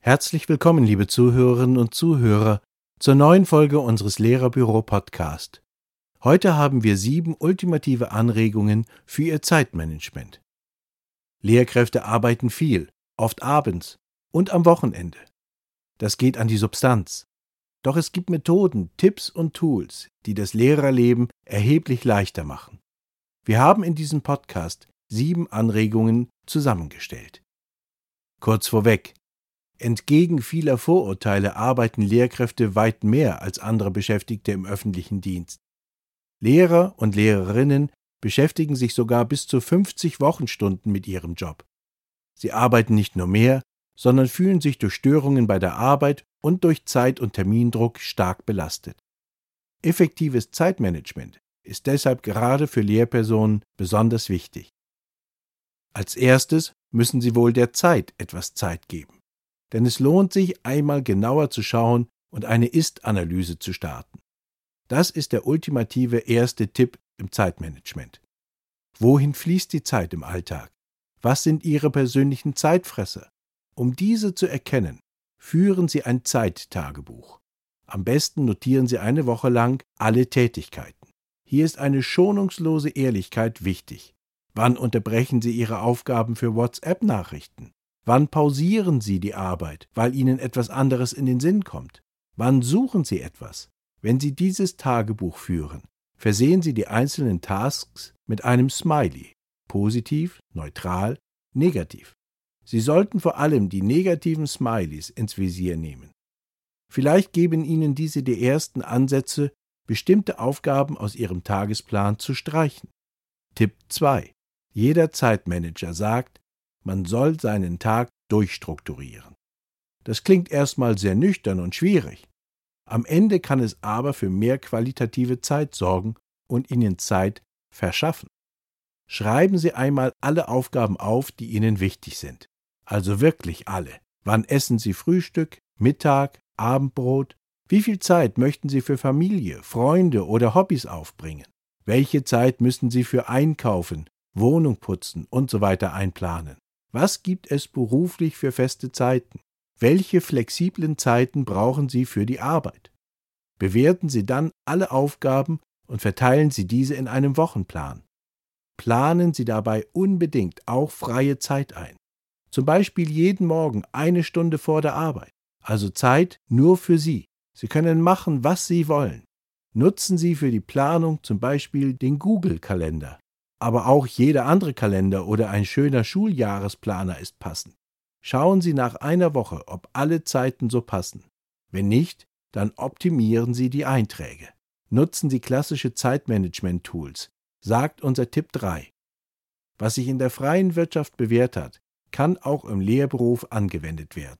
Herzlich willkommen, liebe Zuhörerinnen und Zuhörer, zur neuen Folge unseres Lehrerbüro Podcast. Heute haben wir sieben ultimative Anregungen für Ihr Zeitmanagement. Lehrkräfte arbeiten viel, oft abends und am Wochenende. Das geht an die Substanz. Doch es gibt Methoden, Tipps und Tools, die das Lehrerleben erheblich leichter machen. Wir haben in diesem Podcast sieben Anregungen zusammengestellt. Kurz vorweg, Entgegen vieler Vorurteile arbeiten Lehrkräfte weit mehr als andere Beschäftigte im öffentlichen Dienst. Lehrer und Lehrerinnen beschäftigen sich sogar bis zu 50 Wochenstunden mit ihrem Job. Sie arbeiten nicht nur mehr, sondern fühlen sich durch Störungen bei der Arbeit und durch Zeit- und Termindruck stark belastet. Effektives Zeitmanagement ist deshalb gerade für Lehrpersonen besonders wichtig. Als erstes müssen Sie wohl der Zeit etwas Zeit geben denn es lohnt sich, einmal genauer zu schauen und eine Ist-Analyse zu starten. Das ist der ultimative erste Tipp im Zeitmanagement. Wohin fließt die Zeit im Alltag? Was sind Ihre persönlichen Zeitfresser? Um diese zu erkennen, führen Sie ein Zeittagebuch. Am besten notieren Sie eine Woche lang alle Tätigkeiten. Hier ist eine schonungslose Ehrlichkeit wichtig. Wann unterbrechen Sie Ihre Aufgaben für WhatsApp-Nachrichten? Wann pausieren Sie die Arbeit, weil Ihnen etwas anderes in den Sinn kommt? Wann suchen Sie etwas? Wenn Sie dieses Tagebuch führen, versehen Sie die einzelnen Tasks mit einem Smiley. Positiv, neutral, negativ. Sie sollten vor allem die negativen Smileys ins Visier nehmen. Vielleicht geben Ihnen diese die ersten Ansätze, bestimmte Aufgaben aus Ihrem Tagesplan zu streichen. Tipp 2. Jeder Zeitmanager sagt, man soll seinen Tag durchstrukturieren. Das klingt erstmal sehr nüchtern und schwierig. Am Ende kann es aber für mehr qualitative Zeit sorgen und Ihnen Zeit verschaffen. Schreiben Sie einmal alle Aufgaben auf, die Ihnen wichtig sind. Also wirklich alle. Wann essen Sie Frühstück, Mittag, Abendbrot? Wie viel Zeit möchten Sie für Familie, Freunde oder Hobbys aufbringen? Welche Zeit müssen Sie für Einkaufen, Wohnung putzen und so weiter einplanen? Was gibt es beruflich für feste Zeiten? Welche flexiblen Zeiten brauchen Sie für die Arbeit? Bewerten Sie dann alle Aufgaben und verteilen Sie diese in einem Wochenplan. Planen Sie dabei unbedingt auch freie Zeit ein. Zum Beispiel jeden Morgen eine Stunde vor der Arbeit. Also Zeit nur für Sie. Sie können machen, was Sie wollen. Nutzen Sie für die Planung zum Beispiel den Google-Kalender aber auch jeder andere Kalender oder ein schöner Schuljahresplaner ist passend. Schauen Sie nach einer Woche, ob alle Zeiten so passen. Wenn nicht, dann optimieren Sie die Einträge. Nutzen Sie klassische Zeitmanagement-Tools, sagt unser Tipp 3. Was sich in der freien Wirtschaft bewährt hat, kann auch im Lehrberuf angewendet werden.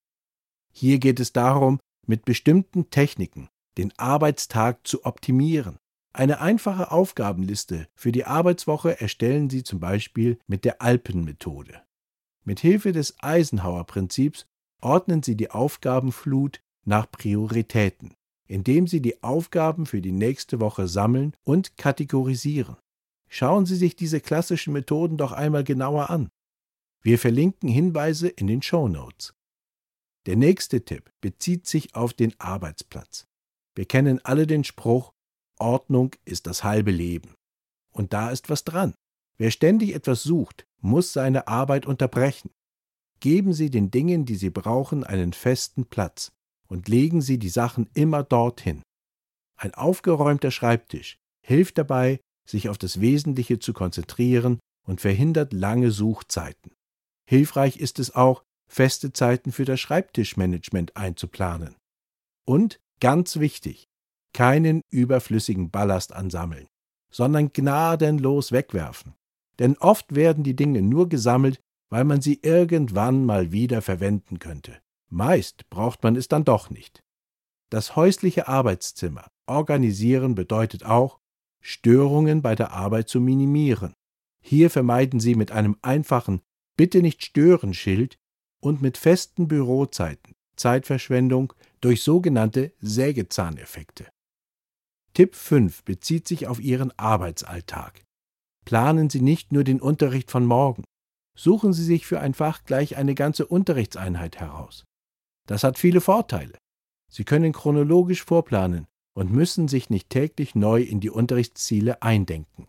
Hier geht es darum, mit bestimmten Techniken den Arbeitstag zu optimieren. Eine einfache Aufgabenliste für die Arbeitswoche erstellen Sie zum Beispiel mit der Alpenmethode. Mit Hilfe des Eisenhower-Prinzips ordnen Sie die Aufgabenflut nach Prioritäten, indem Sie die Aufgaben für die nächste Woche sammeln und kategorisieren. Schauen Sie sich diese klassischen Methoden doch einmal genauer an. Wir verlinken Hinweise in den Show Notes. Der nächste Tipp bezieht sich auf den Arbeitsplatz. Wir kennen alle den Spruch, Ordnung ist das halbe Leben. Und da ist was dran. Wer ständig etwas sucht, muss seine Arbeit unterbrechen. Geben Sie den Dingen, die Sie brauchen, einen festen Platz und legen Sie die Sachen immer dorthin. Ein aufgeräumter Schreibtisch hilft dabei, sich auf das Wesentliche zu konzentrieren und verhindert lange Suchzeiten. Hilfreich ist es auch, feste Zeiten für das Schreibtischmanagement einzuplanen. Und, ganz wichtig, keinen überflüssigen Ballast ansammeln, sondern gnadenlos wegwerfen. Denn oft werden die Dinge nur gesammelt, weil man sie irgendwann mal wieder verwenden könnte. Meist braucht man es dann doch nicht. Das häusliche Arbeitszimmer organisieren bedeutet auch, Störungen bei der Arbeit zu minimieren. Hier vermeiden Sie mit einem einfachen Bitte nicht stören Schild und mit festen Bürozeiten Zeitverschwendung durch sogenannte Sägezahneffekte. Tipp 5 bezieht sich auf Ihren Arbeitsalltag. Planen Sie nicht nur den Unterricht von morgen. Suchen Sie sich für ein Fach gleich eine ganze Unterrichtseinheit heraus. Das hat viele Vorteile. Sie können chronologisch vorplanen und müssen sich nicht täglich neu in die Unterrichtsziele eindenken.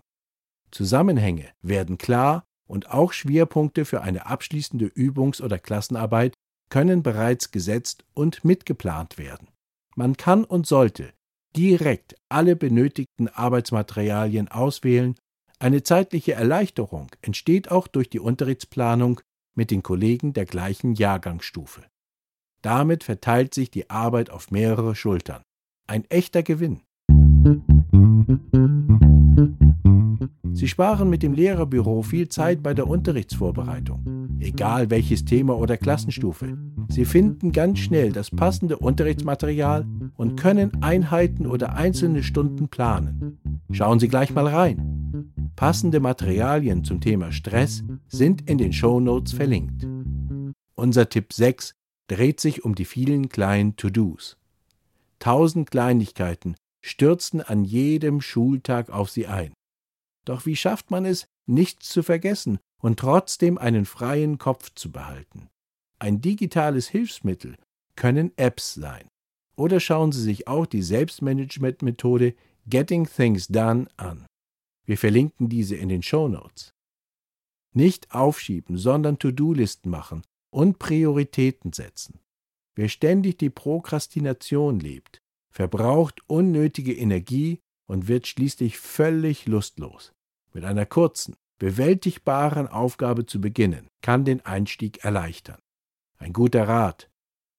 Zusammenhänge werden klar und auch Schwerpunkte für eine abschließende Übungs- oder Klassenarbeit können bereits gesetzt und mitgeplant werden. Man kann und sollte direkt alle benötigten Arbeitsmaterialien auswählen. Eine zeitliche Erleichterung entsteht auch durch die Unterrichtsplanung mit den Kollegen der gleichen Jahrgangsstufe. Damit verteilt sich die Arbeit auf mehrere Schultern. Ein echter Gewinn. Sie sparen mit dem Lehrerbüro viel Zeit bei der Unterrichtsvorbereitung, egal welches Thema oder Klassenstufe. Sie finden ganz schnell das passende Unterrichtsmaterial und können Einheiten oder einzelne Stunden planen. Schauen Sie gleich mal rein. Passende Materialien zum Thema Stress sind in den Show Notes verlinkt. Unser Tipp 6 dreht sich um die vielen kleinen To-Dos. Tausend Kleinigkeiten stürzten an jedem Schultag auf Sie ein. Doch wie schafft man es, nichts zu vergessen und trotzdem einen freien Kopf zu behalten? Ein digitales Hilfsmittel können Apps sein. Oder schauen Sie sich auch die Selbstmanagement-Methode Getting Things Done an. Wir verlinken diese in den Show Notes. Nicht aufschieben, sondern To-Do-Listen machen und Prioritäten setzen. Wer ständig die Prokrastination lebt, verbraucht unnötige Energie und wird schließlich völlig lustlos. Mit einer kurzen, bewältigbaren Aufgabe zu beginnen, kann den Einstieg erleichtern. Ein guter Rat.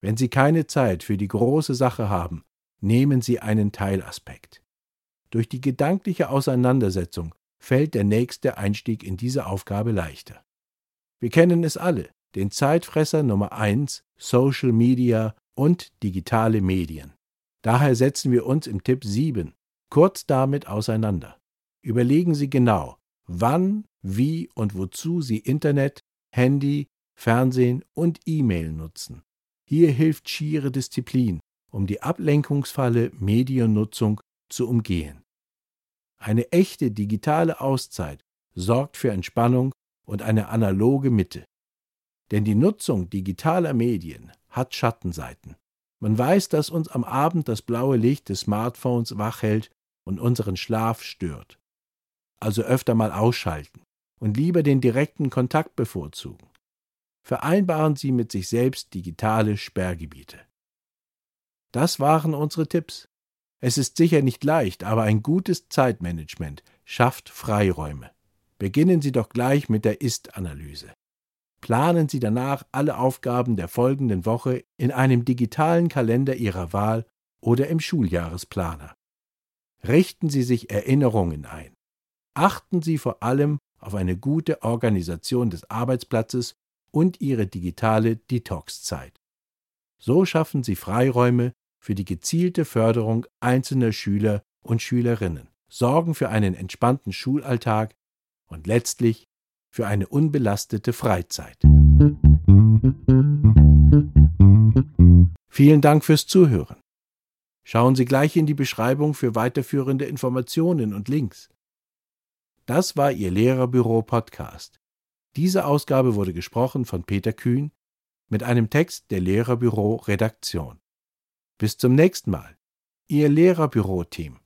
Wenn Sie keine Zeit für die große Sache haben, nehmen Sie einen Teilaspekt. Durch die gedankliche Auseinandersetzung fällt der nächste Einstieg in diese Aufgabe leichter. Wir kennen es alle, den Zeitfresser Nummer eins Social Media und digitale Medien. Daher setzen wir uns im Tipp 7 kurz damit auseinander. Überlegen Sie genau, wann, wie und wozu Sie Internet, Handy, Fernsehen und E-Mail nutzen. Hier hilft schiere Disziplin, um die Ablenkungsfalle Mediennutzung zu umgehen. Eine echte digitale Auszeit sorgt für Entspannung und eine analoge Mitte. Denn die Nutzung digitaler Medien hat Schattenseiten. Man weiß, dass uns am Abend das blaue Licht des Smartphones wach hält und unseren Schlaf stört. Also öfter mal ausschalten und lieber den direkten Kontakt bevorzugen. Vereinbaren Sie mit sich selbst digitale Sperrgebiete. Das waren unsere Tipps. Es ist sicher nicht leicht, aber ein gutes Zeitmanagement schafft Freiräume. Beginnen Sie doch gleich mit der Ist-Analyse. Planen Sie danach alle Aufgaben der folgenden Woche in einem digitalen Kalender Ihrer Wahl oder im Schuljahresplaner. Richten Sie sich Erinnerungen ein. Achten Sie vor allem auf eine gute Organisation des Arbeitsplatzes und Ihre digitale Detox-Zeit. So schaffen Sie Freiräume für die gezielte Förderung einzelner Schüler und Schülerinnen, sorgen für einen entspannten Schulalltag und letztlich für eine unbelastete Freizeit. Vielen Dank fürs Zuhören. Schauen Sie gleich in die Beschreibung für weiterführende Informationen und Links. Das war Ihr Lehrerbüro Podcast. Diese Ausgabe wurde gesprochen von Peter Kühn mit einem Text der Lehrerbüro Redaktion. Bis zum nächsten Mal. Ihr Lehrerbüro Team.